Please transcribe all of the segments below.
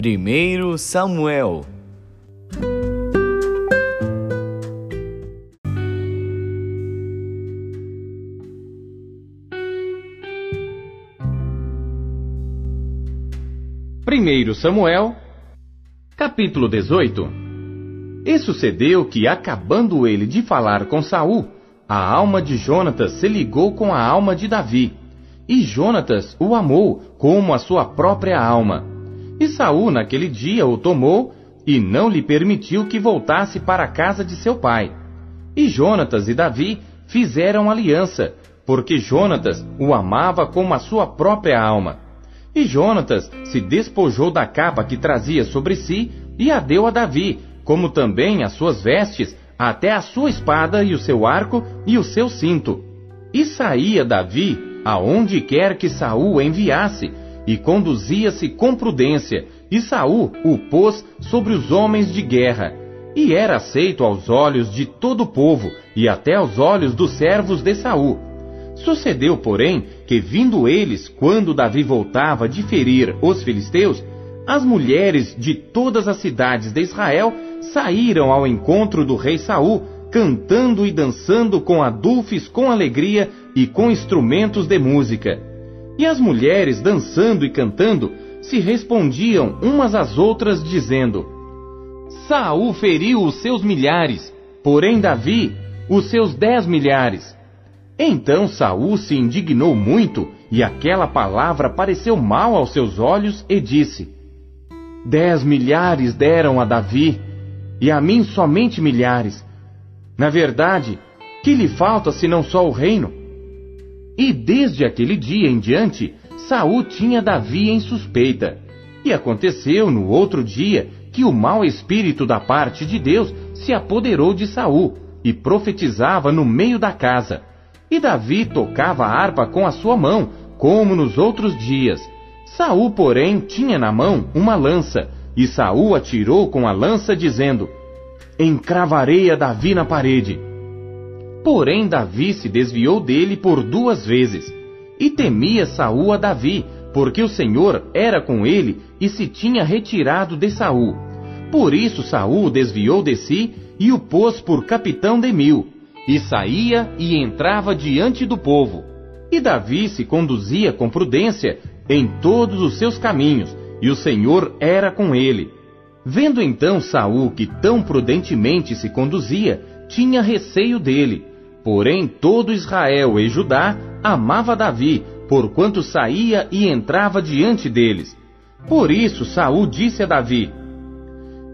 1 Samuel Primeiro Samuel, capítulo 18. E sucedeu que, acabando ele de falar com Saul, a alma de Jonatas se ligou com a alma de Davi, e Jonatas o amou como a sua própria alma. E Saul naquele dia o tomou e não lhe permitiu que voltasse para a casa de seu pai. E Jonatas e Davi fizeram aliança, porque Jonatas o amava como a sua própria alma. E Jonatas se despojou da capa que trazia sobre si e a deu a Davi, como também as suas vestes, até a sua espada e o seu arco e o seu cinto. E saía Davi aonde quer que Saul enviasse, e conduzia-se com prudência, e Saul o pôs sobre os homens de guerra, e era aceito aos olhos de todo o povo e até aos olhos dos servos de Saul. Sucedeu, porém, que vindo eles, quando Davi voltava de ferir os filisteus, as mulheres de todas as cidades de Israel saíram ao encontro do rei Saul, cantando e dançando com adufes, com alegria e com instrumentos de música. E as mulheres, dançando e cantando, se respondiam umas às outras, dizendo: Saul feriu os seus milhares, porém Davi os seus dez milhares. Então Saul se indignou muito, e aquela palavra pareceu mal aos seus olhos, e disse: Dez milhares deram a Davi, e a mim somente milhares. Na verdade, que lhe falta senão só o reino? E desde aquele dia em diante, Saul tinha Davi em suspeita. E aconteceu no outro dia que o mau espírito da parte de Deus se apoderou de Saul e profetizava no meio da casa. E Davi tocava a harpa com a sua mão, como nos outros dias. Saul, porém, tinha na mão uma lança, e Saul atirou com a lança, dizendo: Encravarei a Davi na parede. Porém Davi se desviou dele por duas vezes. E temia Saul a Davi, porque o Senhor era com ele e se tinha retirado de Saul. Por isso Saul desviou de si e o pôs por capitão de mil, e saía e entrava diante do povo. E Davi se conduzia com prudência em todos os seus caminhos, e o Senhor era com ele. Vendo então Saul que tão prudentemente se conduzia, tinha receio dele, Porém, todo Israel e Judá amava Davi, porquanto saía e entrava diante deles. Por isso Saul disse a Davi: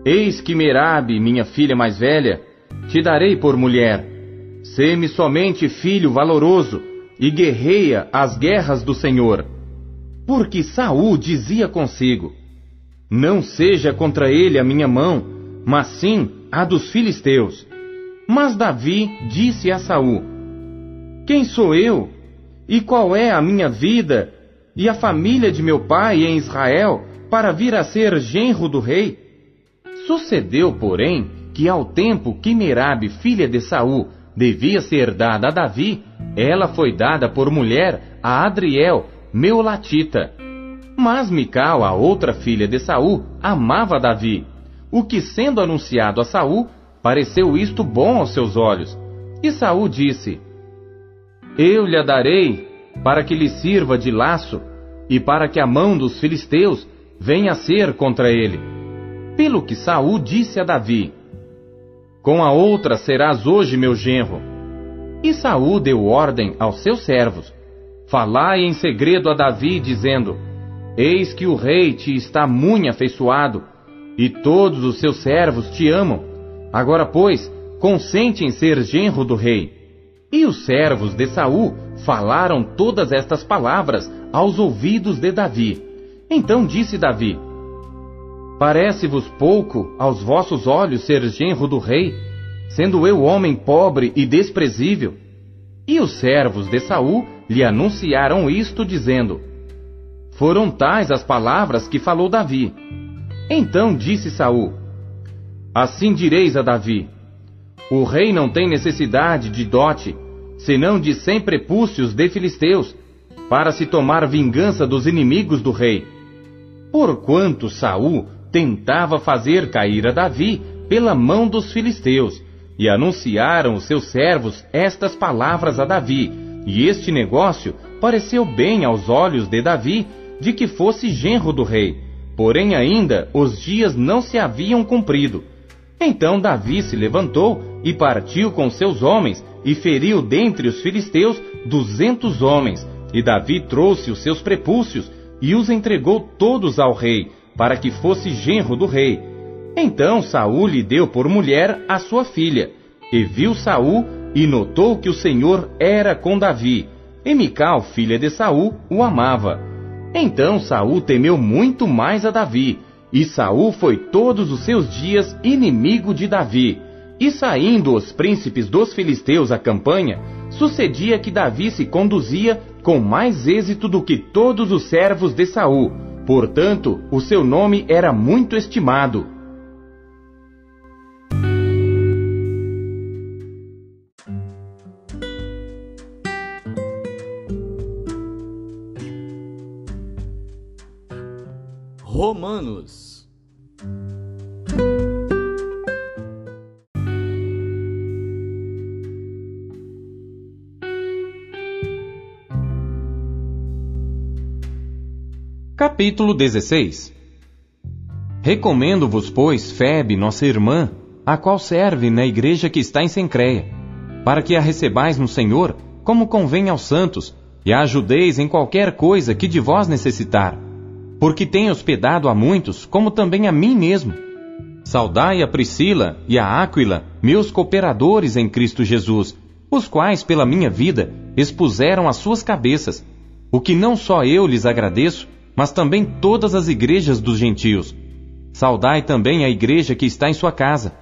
Eis que Merabe, minha filha mais velha, te darei por mulher. Sê-me somente filho valoroso e guerreia as guerras do Senhor. Porque Saul dizia consigo: Não seja contra ele a minha mão, mas sim a dos filisteus. Mas Davi disse a Saul: Quem sou eu? E qual é a minha vida e a família de meu pai em Israel para vir a ser genro do rei? Sucedeu, porém, que ao tempo que Merabe, filha de Saul, devia ser dada a Davi, ela foi dada por mulher a Adriel, meu latita. Mas Mical, a outra filha de Saul, amava Davi, o que sendo anunciado a Saul, Pareceu isto bom aos seus olhos. E Saul disse: Eu lhe darei para que lhe sirva de laço e para que a mão dos filisteus venha a ser contra ele. Pelo que Saul disse a Davi: Com a outra serás hoje meu genro. E Saul deu ordem aos seus servos: Falai em segredo a Davi, dizendo: Eis que o rei te está muito afeiçoado, e todos os seus servos te amam. Agora, pois, consente em ser genro do rei. E os servos de Saul falaram todas estas palavras aos ouvidos de Davi. Então disse Davi: Parece-vos pouco aos vossos olhos ser genro do rei, sendo eu homem pobre e desprezível? E os servos de Saul lhe anunciaram isto, dizendo: Foram tais as palavras que falou Davi. Então disse Saul: Assim direis a Davi: O rei não tem necessidade de dote, senão de cem prepúcios de filisteus, para se tomar vingança dos inimigos do rei. Porquanto Saul tentava fazer cair a Davi pela mão dos filisteus, e anunciaram os seus servos estas palavras a Davi, e este negócio pareceu bem aos olhos de Davi de que fosse genro do rei. Porém, ainda os dias não se haviam cumprido. Então Davi se levantou e partiu com seus homens e feriu dentre os filisteus duzentos homens. E Davi trouxe os seus prepúcios e os entregou todos ao rei, para que fosse genro do rei. Então Saul lhe deu por mulher a sua filha. E viu Saul e notou que o Senhor era com Davi. E Mical, filha de Saul, o amava. Então Saul temeu muito mais a Davi, e Saul foi todos os seus dias inimigo de Davi. E saindo os príncipes dos filisteus à campanha, sucedia que Davi se conduzia com mais êxito do que todos os servos de Saul. Portanto, o seu nome era muito estimado. Romanos. Capítulo 16 Recomendo-vos, pois, Febe, nossa irmã, a qual serve na igreja que está em Sencreia, para que a recebais no Senhor, como convém aos santos, e a ajudeis em qualquer coisa que de vós necessitar porque tem hospedado a muitos, como também a mim mesmo. Saudai a Priscila e a Áquila, meus cooperadores em Cristo Jesus, os quais, pela minha vida, expuseram as suas cabeças, o que não só eu lhes agradeço, mas também todas as igrejas dos gentios. Saudai também a igreja que está em sua casa.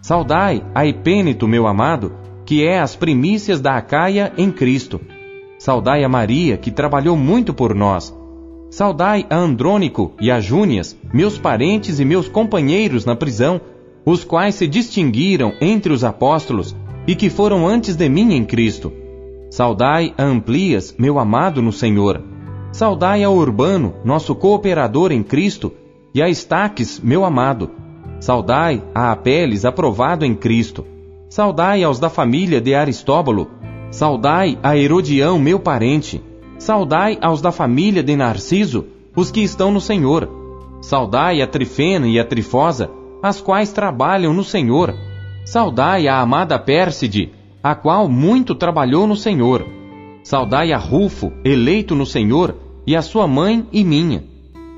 Saudai a Epênito, meu amado, que é as primícias da Acaia em Cristo. Saudai a Maria, que trabalhou muito por nós. Saudai a Andrônico e a Júnias, meus parentes e meus companheiros na prisão, os quais se distinguiram entre os apóstolos e que foram antes de mim em Cristo. Saudai a Amplias, meu amado no Senhor. Saudai a Urbano, nosso cooperador em Cristo, e a Estaques, meu amado. Saudai a Apeles, aprovado em Cristo. Saudai aos da família de Aristóbulo. Saudai a Herodião, meu parente. Saudai aos da família de Narciso, os que estão no Senhor. Saudai a Trifena e a Trifosa, as quais trabalham no Senhor. Saudai a amada Pérside, a qual muito trabalhou no Senhor. Saudai a Rufo, eleito no Senhor, e a sua mãe e minha.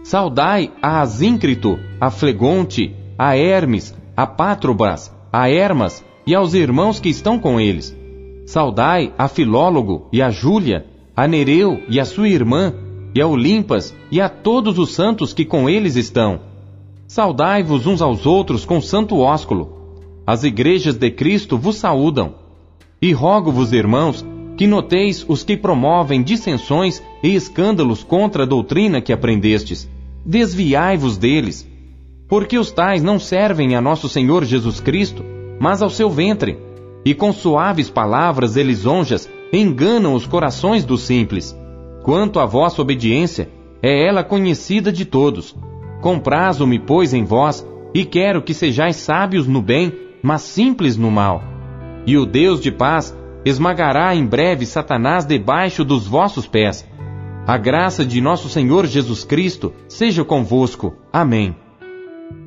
Saudai a Asíncrito, a Flegonte, a Hermes, a Pátrobas, a Hermas e aos irmãos que estão com eles. Saudai a Filólogo e a Júlia, a Nereu e a sua irmã, e a Olimpas e a todos os santos que com eles estão. Saudai-vos uns aos outros com santo ósculo. As igrejas de Cristo vos saúdam. E rogo-vos, irmãos, que noteis os que promovem dissensões e escândalos contra a doutrina que aprendestes. Desviai-vos deles, porque os tais não servem a nosso Senhor Jesus Cristo, mas ao seu ventre, e com suaves palavras e lisonjas enganam os corações dos simples. Quanto à vossa obediência, é ela conhecida de todos. Comprazo-me, pois, em vós, e quero que sejais sábios no bem, mas simples no mal. E o Deus de paz esmagará em breve Satanás debaixo dos vossos pés. A graça de nosso Senhor Jesus Cristo seja convosco. Amém.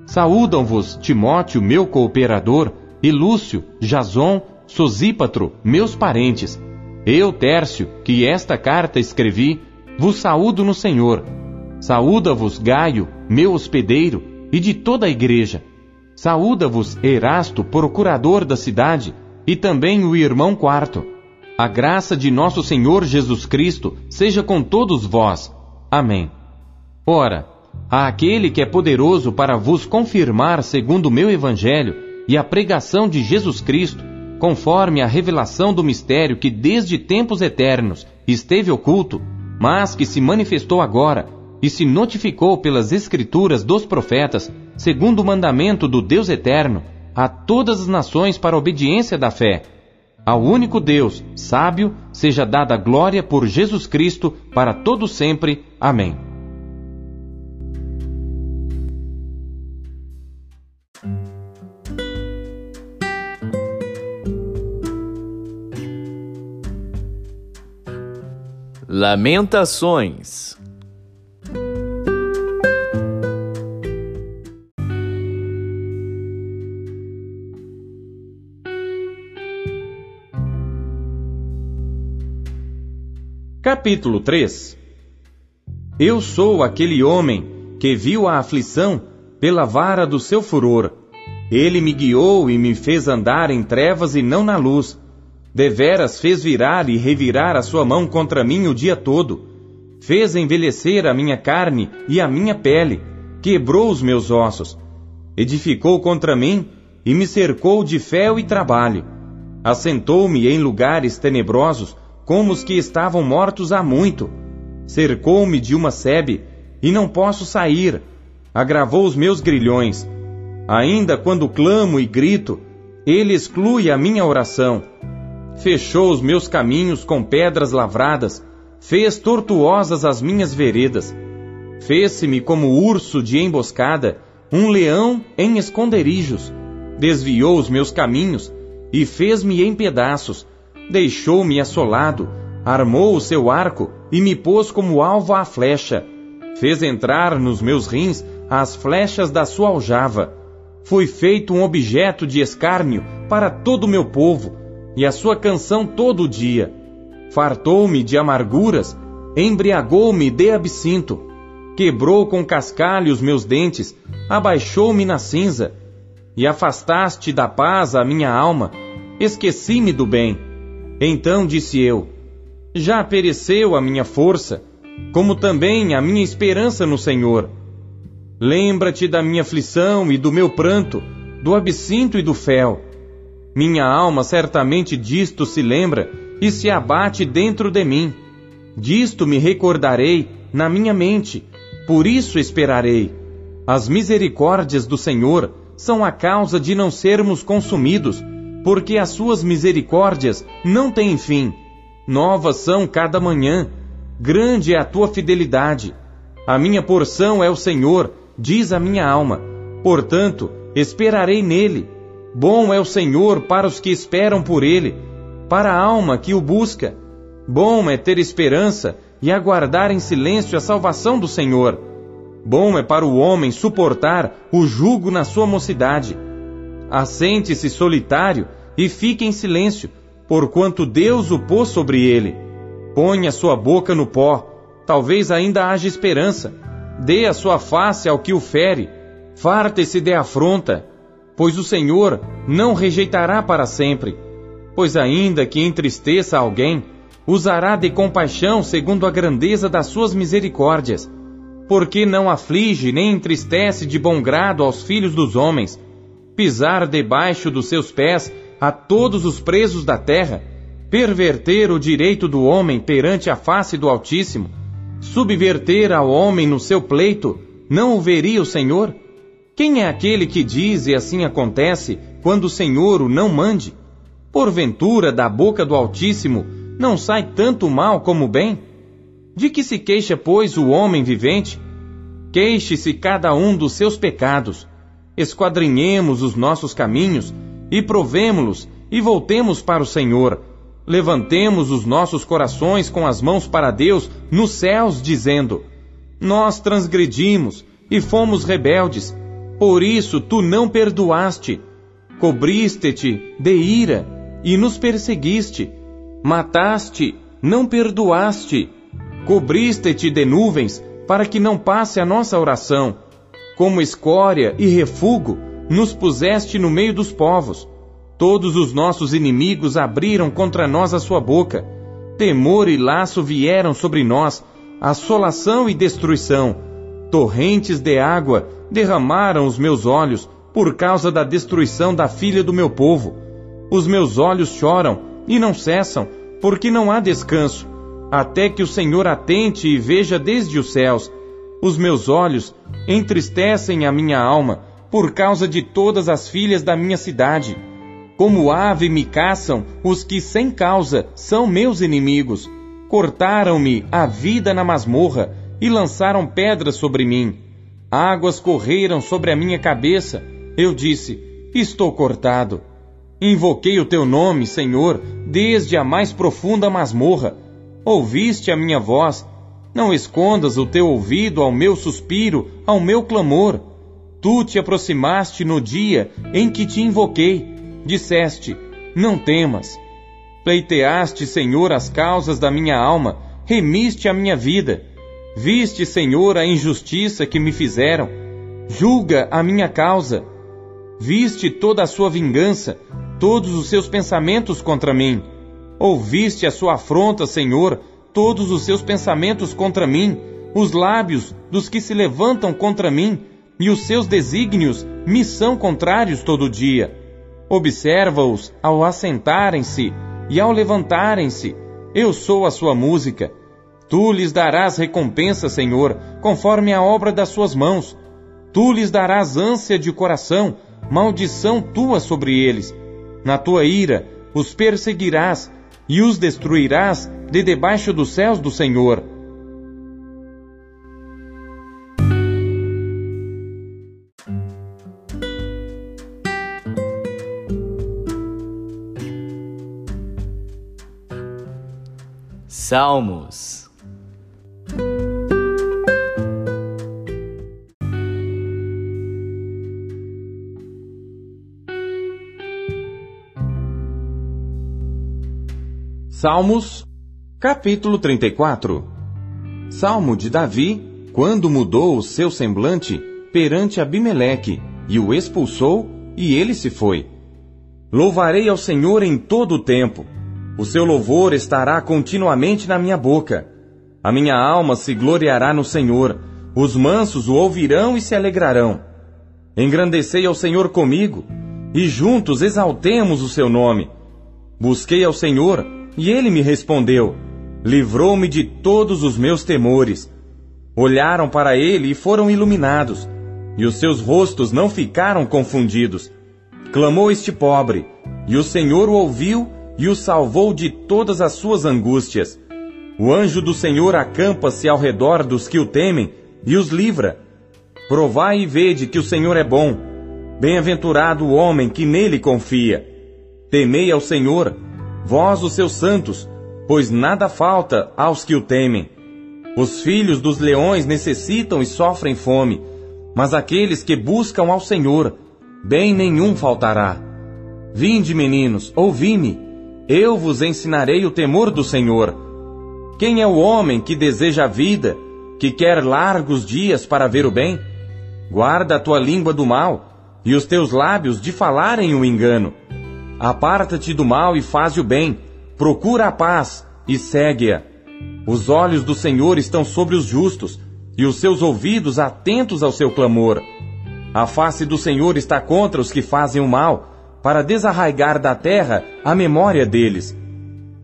Saúdam-vos Timóteo, meu cooperador, e Lúcio, Jason, Sosípatro, meus parentes eu, Tércio, que esta carta escrevi, vos saúdo no Senhor. Saúda-vos Gaio, meu hospedeiro, e de toda a igreja. Saúda-vos Erasto, procurador da cidade, e também o irmão quarto. A graça de nosso Senhor Jesus Cristo seja com todos vós. Amém. Ora, a aquele que é poderoso para vos confirmar segundo o meu evangelho e a pregação de Jesus Cristo, conforme a revelação do mistério que desde tempos eternos esteve oculto, mas que se manifestou agora e se notificou pelas escrituras dos profetas, segundo o mandamento do Deus eterno, a todas as nações para a obediência da fé. Ao único Deus, sábio, seja dada glória por Jesus Cristo para todo sempre. Amém. Lamentações Capítulo 3 Eu sou aquele homem que viu a aflição pela vara do seu furor. Ele me guiou e me fez andar em trevas e não na luz. Deveras fez virar e revirar a sua mão contra mim o dia todo. Fez envelhecer a minha carne e a minha pele. Quebrou os meus ossos. Edificou contra mim e me cercou de fel e trabalho. Assentou-me em lugares tenebrosos como os que estavam mortos há muito. Cercou-me de uma sebe, e não posso sair. Agravou os meus grilhões. Ainda quando clamo e grito, ele exclui a minha oração. Fechou os meus caminhos com pedras lavradas, fez tortuosas as minhas veredas. Fez-se-me como urso de emboscada, um leão em esconderijos. Desviou os meus caminhos e fez-me em pedaços deixou-me assolado, armou o seu arco e me pôs como alvo à flecha. Fez entrar nos meus rins as flechas da sua aljava. Fui feito um objeto de escárnio para todo o meu povo, e a sua canção todo o dia. Fartou-me de amarguras, embriagou-me de absinto, quebrou com cascalho os meus dentes, abaixou-me na cinza, e afastaste da paz a minha alma, esqueci-me do bem então disse eu: Já pereceu a minha força, como também a minha esperança no Senhor. Lembra-te da minha aflição e do meu pranto, do absinto e do fel. Minha alma certamente disto se lembra e se abate dentro de mim. Disto me recordarei na minha mente, por isso esperarei. As misericórdias do Senhor são a causa de não sermos consumidos porque as suas misericórdias não têm fim. Novas são cada manhã, grande é a tua fidelidade. A minha porção é o Senhor, diz a minha alma. Portanto, esperarei nele. Bom é o Senhor para os que esperam por ele, para a alma que o busca. Bom é ter esperança e aguardar em silêncio a salvação do Senhor. Bom é para o homem suportar o jugo na sua mocidade assente-se solitário e fique em silêncio, porquanto Deus o pôs sobre ele. Ponha sua boca no pó, talvez ainda haja esperança. Dê a sua face ao que o fere, farte-se de afronta, pois o Senhor não rejeitará para sempre. Pois ainda que entristeça alguém, usará de compaixão segundo a grandeza das suas misericórdias. Porque não aflige nem entristece de bom grado aos filhos dos homens, pisar debaixo dos seus pés a todos os presos da terra, perverter o direito do homem perante a face do Altíssimo, subverter ao homem no seu pleito, não o veria o Senhor? Quem é aquele que diz e assim acontece quando o Senhor o não mande? Porventura, da boca do Altíssimo não sai tanto mal como bem? De que se queixa, pois, o homem vivente? Queixe-se cada um dos seus pecados esquadrinhemos os nossos caminhos e provemo-los e voltemos para o Senhor. Levantemos os nossos corações com as mãos para Deus nos céus, dizendo: Nós transgredimos e fomos rebeldes, por isso tu não perdoaste. Cobriste-te de ira e nos perseguiste. Mataste, não perdoaste. Cobriste-te de nuvens para que não passe a nossa oração como escória e refúgio, nos puseste no meio dos povos. Todos os nossos inimigos abriram contra nós a sua boca. Temor e laço vieram sobre nós, assolação e destruição. Torrentes de água derramaram os meus olhos por causa da destruição da filha do meu povo. Os meus olhos choram e não cessam, porque não há descanso, até que o Senhor atente e veja desde os céus os meus olhos entristecem a minha alma por causa de todas as filhas da minha cidade. Como ave me caçam os que sem causa são meus inimigos. Cortaram-me a vida na masmorra e lançaram pedras sobre mim. Águas correram sobre a minha cabeça. Eu disse: Estou cortado. Invoquei o teu nome, Senhor, desde a mais profunda masmorra. ouviste a minha voz. Não escondas o teu ouvido ao meu suspiro, ao meu clamor. Tu te aproximaste no dia em que te invoquei. Disseste: Não temas. Pleiteaste, Senhor, as causas da minha alma, remiste a minha vida. Viste, Senhor, a injustiça que me fizeram. Julga a minha causa. Viste toda a sua vingança, todos os seus pensamentos contra mim. Ouviste a sua afronta, Senhor, todos os seus pensamentos contra mim, os lábios dos que se levantam contra mim, e os seus desígnios me são contrários todo dia. Observa-os ao assentarem-se e ao levantarem-se. Eu sou a sua música. Tu lhes darás recompensa, Senhor, conforme a obra das suas mãos. Tu lhes darás ânsia de coração, maldição tua sobre eles. Na tua ira os perseguirás e os destruirás de debaixo dos céus do Senhor. Salmos Salmos, capítulo 34 Salmo de Davi, quando mudou o seu semblante perante Abimeleque, e o expulsou, e ele se foi. Louvarei ao Senhor em todo o tempo. O seu louvor estará continuamente na minha boca. A minha alma se gloriará no Senhor. Os mansos o ouvirão e se alegrarão. Engrandecei ao Senhor comigo, e juntos exaltemos o seu nome. Busquei ao Senhor, e ele me respondeu: livrou-me de todos os meus temores. Olharam para ele e foram iluminados, e os seus rostos não ficaram confundidos. Clamou este pobre, e o Senhor o ouviu e o salvou de todas as suas angústias. O anjo do Senhor acampa-se ao redor dos que o temem e os livra. Provai e vede que o Senhor é bom. Bem-aventurado o homem que nele confia. Temei ao Senhor vós os seus santos, pois nada falta aos que o temem. Os filhos dos leões necessitam e sofrem fome, mas aqueles que buscam ao Senhor, bem nenhum faltará. Vinde, meninos, ouvi-me, eu vos ensinarei o temor do Senhor. Quem é o homem que deseja a vida, que quer largos dias para ver o bem? Guarda a tua língua do mal, e os teus lábios de falarem o engano. Aparta-te do mal e faz o bem, procura a paz e segue-a. Os olhos do Senhor estão sobre os justos, e os seus ouvidos atentos ao seu clamor. A face do Senhor está contra os que fazem o mal, para desarraigar da terra a memória deles.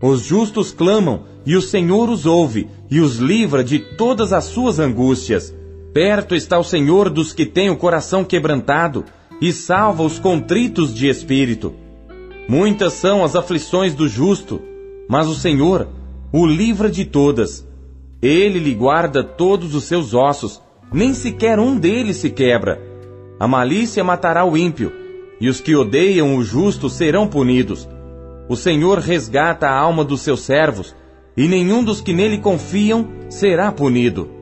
Os justos clamam, e o Senhor os ouve, e os livra de todas as suas angústias. Perto está o Senhor dos que têm o coração quebrantado, e salva os contritos de espírito. Muitas são as aflições do justo, mas o Senhor o livra de todas. Ele lhe guarda todos os seus ossos, nem sequer um deles se quebra. A malícia matará o ímpio, e os que odeiam o justo serão punidos. O Senhor resgata a alma dos seus servos, e nenhum dos que nele confiam será punido.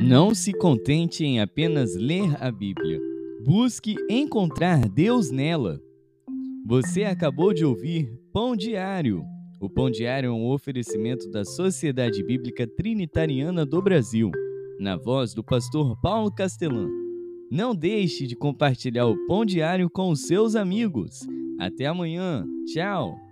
Não se contente em apenas ler a Bíblia. Busque encontrar Deus nela. Você acabou de ouvir Pão Diário. O Pão Diário é um oferecimento da Sociedade Bíblica Trinitariana do Brasil, na voz do pastor Paulo Castelã. Não deixe de compartilhar o Pão Diário com os seus amigos. Até amanhã. Tchau.